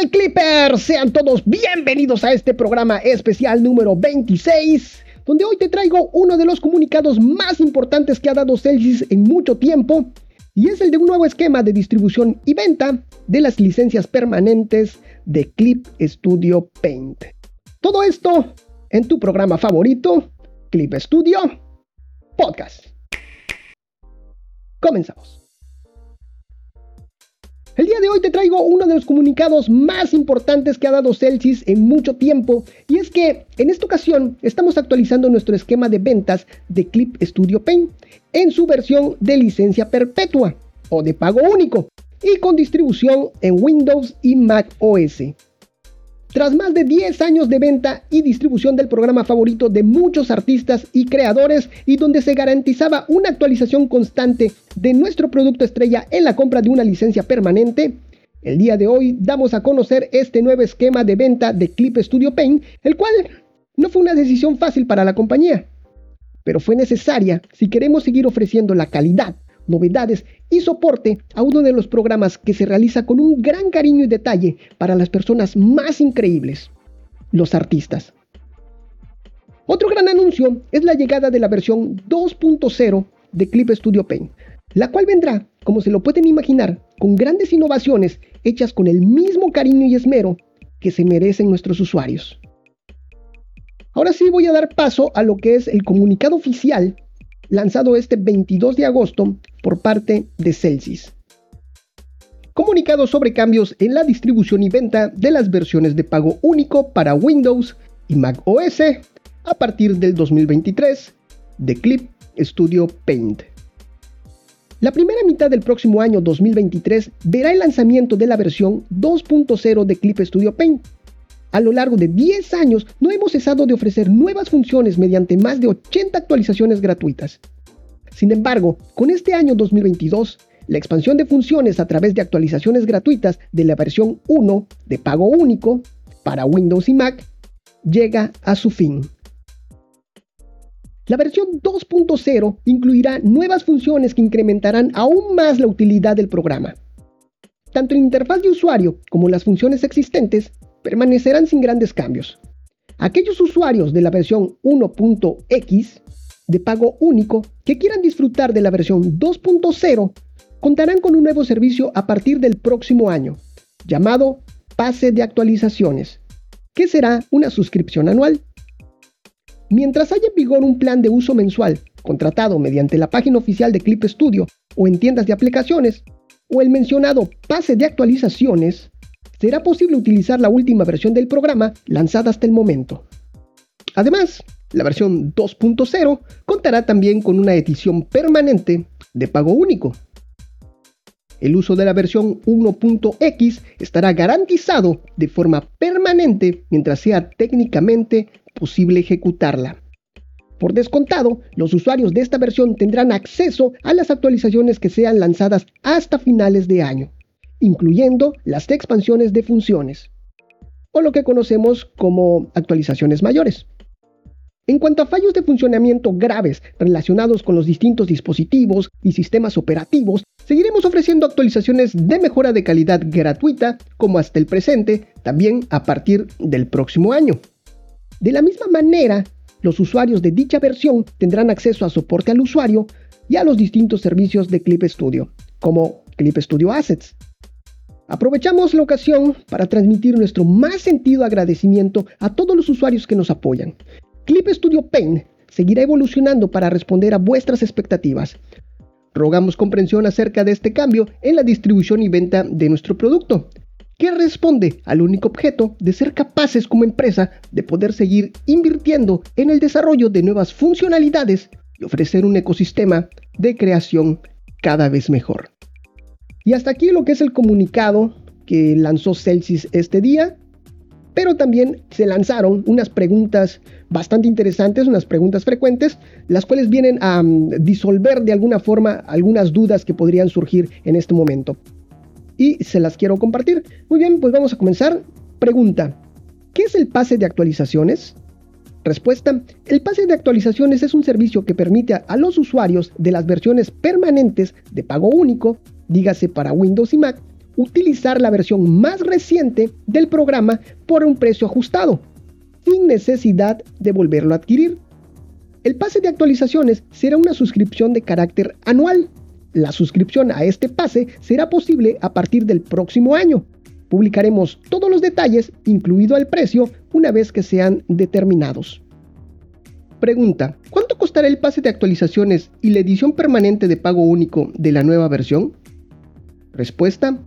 tal Clippers? Sean todos bienvenidos a este programa especial número 26, donde hoy te traigo uno de los comunicados más importantes que ha dado Celsius en mucho tiempo, y es el de un nuevo esquema de distribución y venta de las licencias permanentes de Clip Studio Paint. Todo esto en tu programa favorito, Clip Studio Podcast. Comenzamos. El día de hoy te traigo uno de los comunicados más importantes que ha dado Celsius en mucho tiempo y es que en esta ocasión estamos actualizando nuestro esquema de ventas de Clip Studio Paint en su versión de licencia perpetua o de pago único y con distribución en Windows y Mac OS. Tras más de 10 años de venta y distribución del programa favorito de muchos artistas y creadores y donde se garantizaba una actualización constante de nuestro producto estrella en la compra de una licencia permanente, el día de hoy damos a conocer este nuevo esquema de venta de Clip Studio Paint, el cual no fue una decisión fácil para la compañía, pero fue necesaria si queremos seguir ofreciendo la calidad novedades y soporte a uno de los programas que se realiza con un gran cariño y detalle para las personas más increíbles, los artistas. Otro gran anuncio es la llegada de la versión 2.0 de Clip Studio Paint, la cual vendrá, como se lo pueden imaginar, con grandes innovaciones hechas con el mismo cariño y esmero que se merecen nuestros usuarios. Ahora sí voy a dar paso a lo que es el comunicado oficial lanzado este 22 de agosto por parte de Celsius. Comunicado sobre cambios en la distribución y venta de las versiones de pago único para Windows y Mac OS a partir del 2023 de Clip Studio Paint. La primera mitad del próximo año 2023 verá el lanzamiento de la versión 2.0 de Clip Studio Paint, a lo largo de 10 años no hemos cesado de ofrecer nuevas funciones mediante más de 80 actualizaciones gratuitas. Sin embargo, con este año 2022, la expansión de funciones a través de actualizaciones gratuitas de la versión 1 de pago único para Windows y Mac llega a su fin. La versión 2.0 incluirá nuevas funciones que incrementarán aún más la utilidad del programa. Tanto la interfaz de usuario como las funciones existentes permanecerán sin grandes cambios. Aquellos usuarios de la versión 1.x de pago único que quieran disfrutar de la versión 2.0 contarán con un nuevo servicio a partir del próximo año, llamado Pase de Actualizaciones, que será una suscripción anual. Mientras haya en vigor un plan de uso mensual contratado mediante la página oficial de Clip Studio o en tiendas de aplicaciones, o el mencionado pase de actualizaciones, será posible utilizar la última versión del programa lanzada hasta el momento. Además, la versión 2.0 contará también con una edición permanente de pago único. El uso de la versión 1.x estará garantizado de forma permanente mientras sea técnicamente posible ejecutarla. Por descontado, los usuarios de esta versión tendrán acceso a las actualizaciones que sean lanzadas hasta finales de año incluyendo las expansiones de funciones, o lo que conocemos como actualizaciones mayores. En cuanto a fallos de funcionamiento graves relacionados con los distintos dispositivos y sistemas operativos, seguiremos ofreciendo actualizaciones de mejora de calidad gratuita como hasta el presente, también a partir del próximo año. De la misma manera, los usuarios de dicha versión tendrán acceso a soporte al usuario y a los distintos servicios de Clip Studio, como Clip Studio Assets, Aprovechamos la ocasión para transmitir nuestro más sentido agradecimiento a todos los usuarios que nos apoyan. Clip Studio Paint seguirá evolucionando para responder a vuestras expectativas. Rogamos comprensión acerca de este cambio en la distribución y venta de nuestro producto, que responde al único objeto de ser capaces como empresa de poder seguir invirtiendo en el desarrollo de nuevas funcionalidades y ofrecer un ecosistema de creación cada vez mejor. Y hasta aquí lo que es el comunicado que lanzó Celsius este día. Pero también se lanzaron unas preguntas bastante interesantes, unas preguntas frecuentes, las cuales vienen a mm, disolver de alguna forma algunas dudas que podrían surgir en este momento. Y se las quiero compartir. Muy bien, pues vamos a comenzar. Pregunta, ¿qué es el pase de actualizaciones? Respuesta, el pase de actualizaciones es un servicio que permite a los usuarios de las versiones permanentes de pago único dígase para Windows y Mac, utilizar la versión más reciente del programa por un precio ajustado, sin necesidad de volverlo a adquirir. El pase de actualizaciones será una suscripción de carácter anual. La suscripción a este pase será posible a partir del próximo año. Publicaremos todos los detalles, incluido el precio, una vez que sean determinados. Pregunta, ¿cuánto costará el pase de actualizaciones y la edición permanente de pago único de la nueva versión? Respuesta,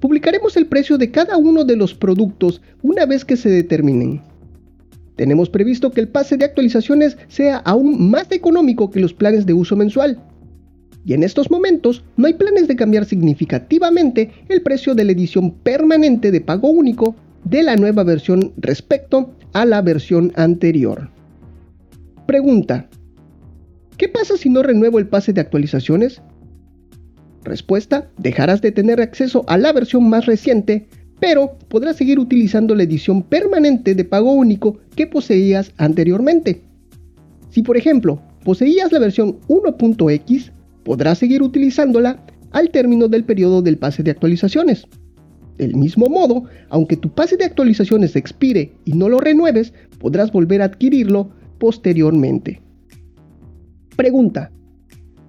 publicaremos el precio de cada uno de los productos una vez que se determinen. Tenemos previsto que el pase de actualizaciones sea aún más económico que los planes de uso mensual. Y en estos momentos no hay planes de cambiar significativamente el precio de la edición permanente de pago único de la nueva versión respecto a la versión anterior. Pregunta. ¿Qué pasa si no renuevo el pase de actualizaciones? Respuesta, dejarás de tener acceso a la versión más reciente, pero podrás seguir utilizando la edición permanente de pago único que poseías anteriormente. Si por ejemplo poseías la versión 1.x, podrás seguir utilizándola al término del periodo del pase de actualizaciones. Del mismo modo, aunque tu pase de actualizaciones expire y no lo renueves, podrás volver a adquirirlo posteriormente. Pregunta.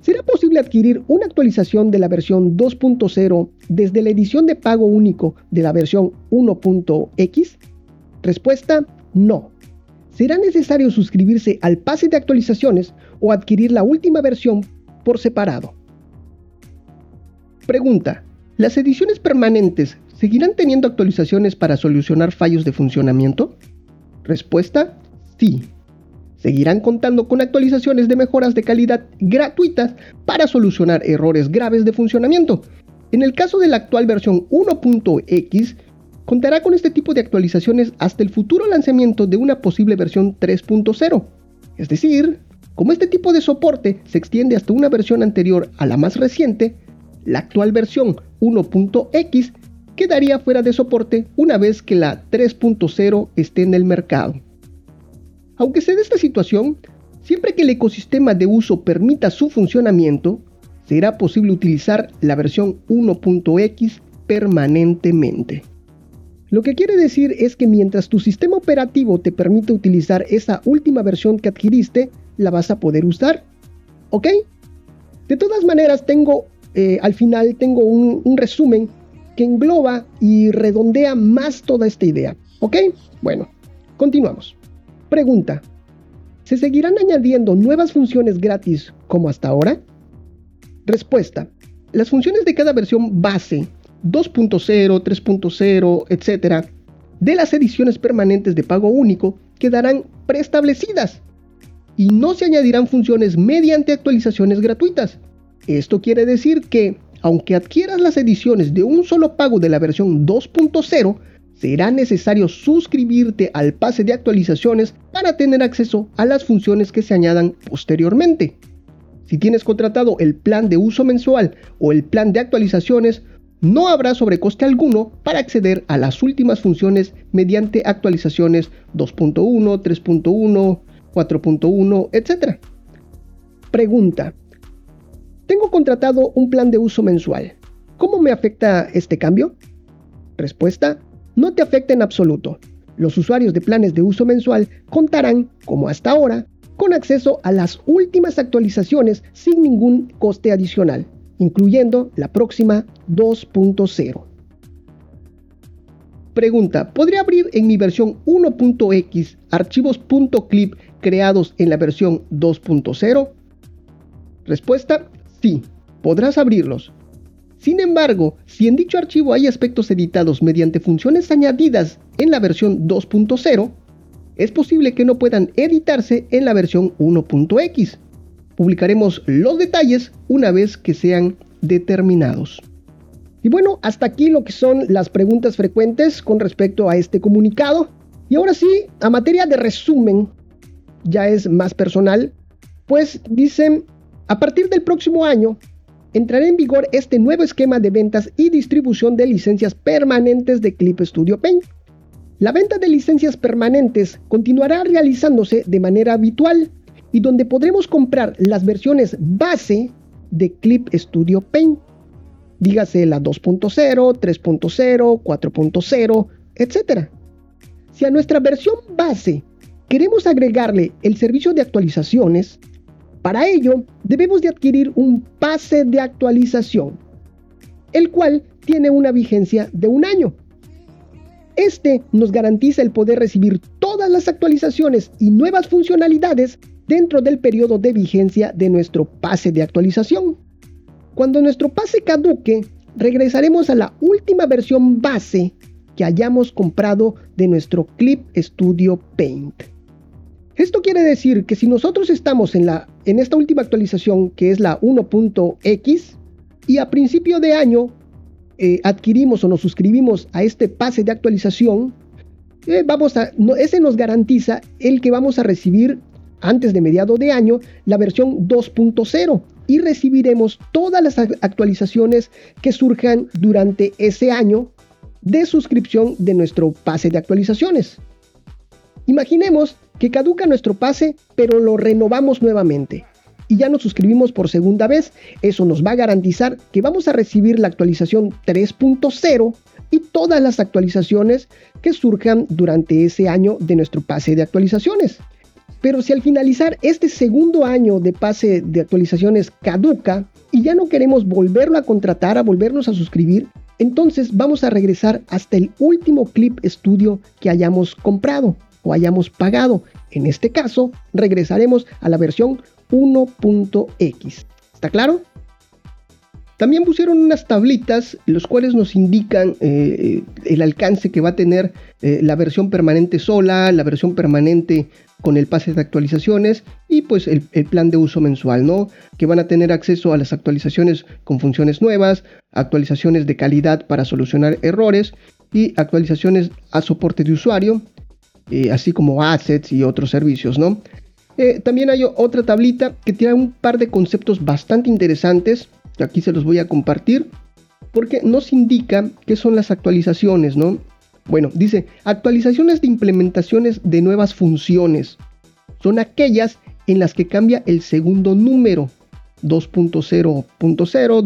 ¿Será posible adquirir una actualización de la versión 2.0 desde la edición de pago único de la versión 1.x? Respuesta, no. Será necesario suscribirse al pase de actualizaciones o adquirir la última versión por separado. Pregunta. ¿Las ediciones permanentes seguirán teniendo actualizaciones para solucionar fallos de funcionamiento? Respuesta, sí seguirán contando con actualizaciones de mejoras de calidad gratuitas para solucionar errores graves de funcionamiento. En el caso de la actual versión 1.x, contará con este tipo de actualizaciones hasta el futuro lanzamiento de una posible versión 3.0. Es decir, como este tipo de soporte se extiende hasta una versión anterior a la más reciente, la actual versión 1.x quedaría fuera de soporte una vez que la 3.0 esté en el mercado. Aunque se dé esta situación, siempre que el ecosistema de uso permita su funcionamiento, será posible utilizar la versión 1.x permanentemente. Lo que quiere decir es que mientras tu sistema operativo te permite utilizar esa última versión que adquiriste, la vas a poder usar. ¿Ok? De todas maneras, tengo, eh, al final tengo un, un resumen que engloba y redondea más toda esta idea. ¿Ok? Bueno, continuamos. Pregunta. ¿Se seguirán añadiendo nuevas funciones gratis como hasta ahora? Respuesta. Las funciones de cada versión base, 2.0, 3.0, etc., de las ediciones permanentes de pago único quedarán preestablecidas y no se añadirán funciones mediante actualizaciones gratuitas. Esto quiere decir que, aunque adquieras las ediciones de un solo pago de la versión 2.0, será necesario suscribirte al pase de actualizaciones para tener acceso a las funciones que se añadan posteriormente. Si tienes contratado el plan de uso mensual o el plan de actualizaciones, no habrá sobrecoste alguno para acceder a las últimas funciones mediante actualizaciones 2.1, 3.1, 4.1, etc. Pregunta. Tengo contratado un plan de uso mensual. ¿Cómo me afecta este cambio? Respuesta no te afecta en absoluto. Los usuarios de planes de uso mensual contarán, como hasta ahora, con acceso a las últimas actualizaciones sin ningún coste adicional, incluyendo la próxima 2.0. Pregunta, ¿podría abrir en mi versión 1.x archivos .clip creados en la versión 2.0? Respuesta, sí, podrás abrirlos, sin embargo, si en dicho archivo hay aspectos editados mediante funciones añadidas en la versión 2.0, es posible que no puedan editarse en la versión 1.x. Publicaremos los detalles una vez que sean determinados. Y bueno, hasta aquí lo que son las preguntas frecuentes con respecto a este comunicado. Y ahora sí, a materia de resumen, ya es más personal, pues dicen, a partir del próximo año, entrará en vigor este nuevo esquema de ventas y distribución de licencias permanentes de Clip Studio Paint. La venta de licencias permanentes continuará realizándose de manera habitual y donde podremos comprar las versiones base de Clip Studio Paint. dígase la 2.0, 3.0, 4.0, etc. Si a nuestra versión base queremos agregarle el servicio de actualizaciones, para ello debemos de adquirir un pase de actualización, el cual tiene una vigencia de un año. Este nos garantiza el poder recibir todas las actualizaciones y nuevas funcionalidades dentro del periodo de vigencia de nuestro pase de actualización. Cuando nuestro pase caduque, regresaremos a la última versión base que hayamos comprado de nuestro Clip Studio Paint. Esto quiere decir que si nosotros estamos en, la, en esta última actualización, que es la 1.x, y a principio de año eh, adquirimos o nos suscribimos a este pase de actualización, eh, vamos a, ese nos garantiza el que vamos a recibir antes de mediado de año la versión 2.0 y recibiremos todas las actualizaciones que surjan durante ese año de suscripción de nuestro pase de actualizaciones. Imaginemos que caduca nuestro pase, pero lo renovamos nuevamente y ya nos suscribimos por segunda vez. Eso nos va a garantizar que vamos a recibir la actualización 3.0 y todas las actualizaciones que surjan durante ese año de nuestro pase de actualizaciones. Pero si al finalizar este segundo año de pase de actualizaciones caduca y ya no queremos volverlo a contratar, a volvernos a suscribir, entonces vamos a regresar hasta el último clip estudio que hayamos comprado o hayamos pagado. En este caso, regresaremos a la versión 1.x. ¿Está claro? También pusieron unas tablitas, los cuales nos indican eh, el alcance que va a tener eh, la versión permanente sola, la versión permanente con el pase de actualizaciones y pues el, el, plan de uso mensual, ¿no? Que van a tener acceso a las actualizaciones con funciones nuevas, actualizaciones de calidad para solucionar errores y actualizaciones a soporte de usuario, eh, así como assets y otros servicios, ¿no? Eh, también hay otra tablita que tiene un par de conceptos bastante interesantes, aquí se los voy a compartir, porque nos indica qué son las actualizaciones, ¿no? Bueno, dice, actualizaciones de implementaciones de nuevas funciones. Son aquellas en las que cambia el segundo número, 2.0.0,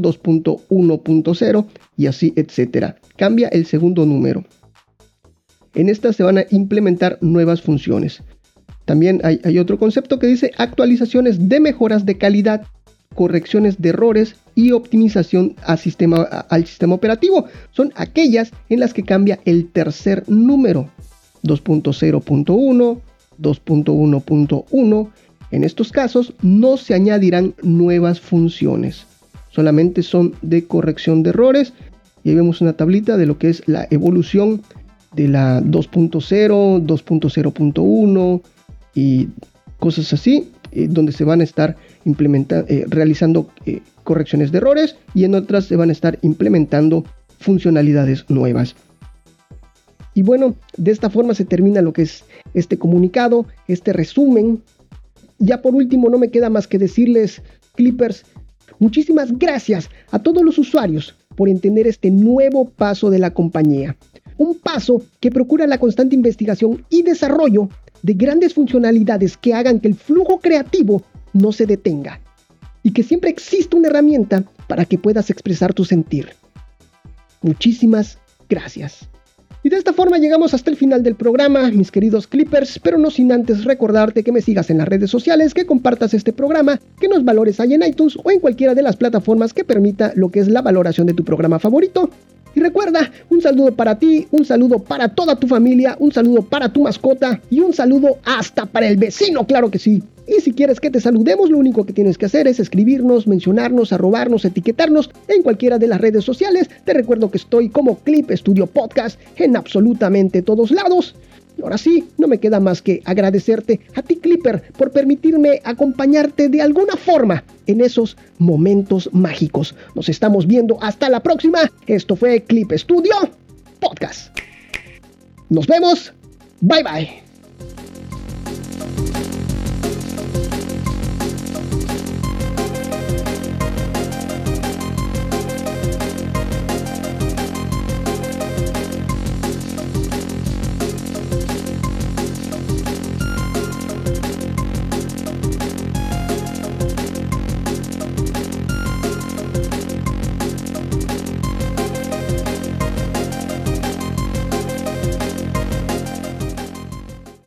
2.1.0 y así, etcétera. Cambia el segundo número. En estas se van a implementar nuevas funciones. También hay, otro concepto que dice actualizaciones de mejoras de calidad, correcciones de errores y optimización al sistema operativo. Son aquellas en las que cambia el tercer número. 2.0.1, 2.1.1. En estos casos no se añadirán nuevas funciones. Solamente son de corrección de errores. Y ahí vemos una tablita de lo que es la evolución de la 2.0, 2.0.1 y cosas así, eh, donde se van a estar eh, realizando eh, correcciones de errores y en otras se van a estar implementando funcionalidades nuevas. Y bueno, de esta forma se termina lo que es este comunicado, este resumen. Ya por último, no me queda más que decirles, Clippers, muchísimas gracias a todos los usuarios por entender este nuevo paso de la compañía. Un paso que procura la constante investigación y desarrollo de grandes funcionalidades que hagan que el flujo creativo no se detenga y que siempre exista una herramienta para que puedas expresar tu sentir. Muchísimas gracias. Y de esta forma llegamos hasta el final del programa, mis queridos Clippers, pero no sin antes recordarte que me sigas en las redes sociales, que compartas este programa, que nos valores ahí en iTunes o en cualquiera de las plataformas que permita lo que es la valoración de tu programa favorito. Y recuerda, un saludo para ti, un saludo para toda tu familia, un saludo para tu mascota y un saludo hasta para el vecino, claro que sí. Y si quieres que te saludemos, lo único que tienes que hacer es escribirnos, mencionarnos, arrobarnos, etiquetarnos en cualquiera de las redes sociales. Te recuerdo que estoy como Clip Studio Podcast en absolutamente todos lados. Ahora sí, no me queda más que agradecerte a ti Clipper por permitirme acompañarte de alguna forma en esos momentos mágicos. Nos estamos viendo hasta la próxima. Esto fue Clip Studio Podcast. Nos vemos. Bye bye.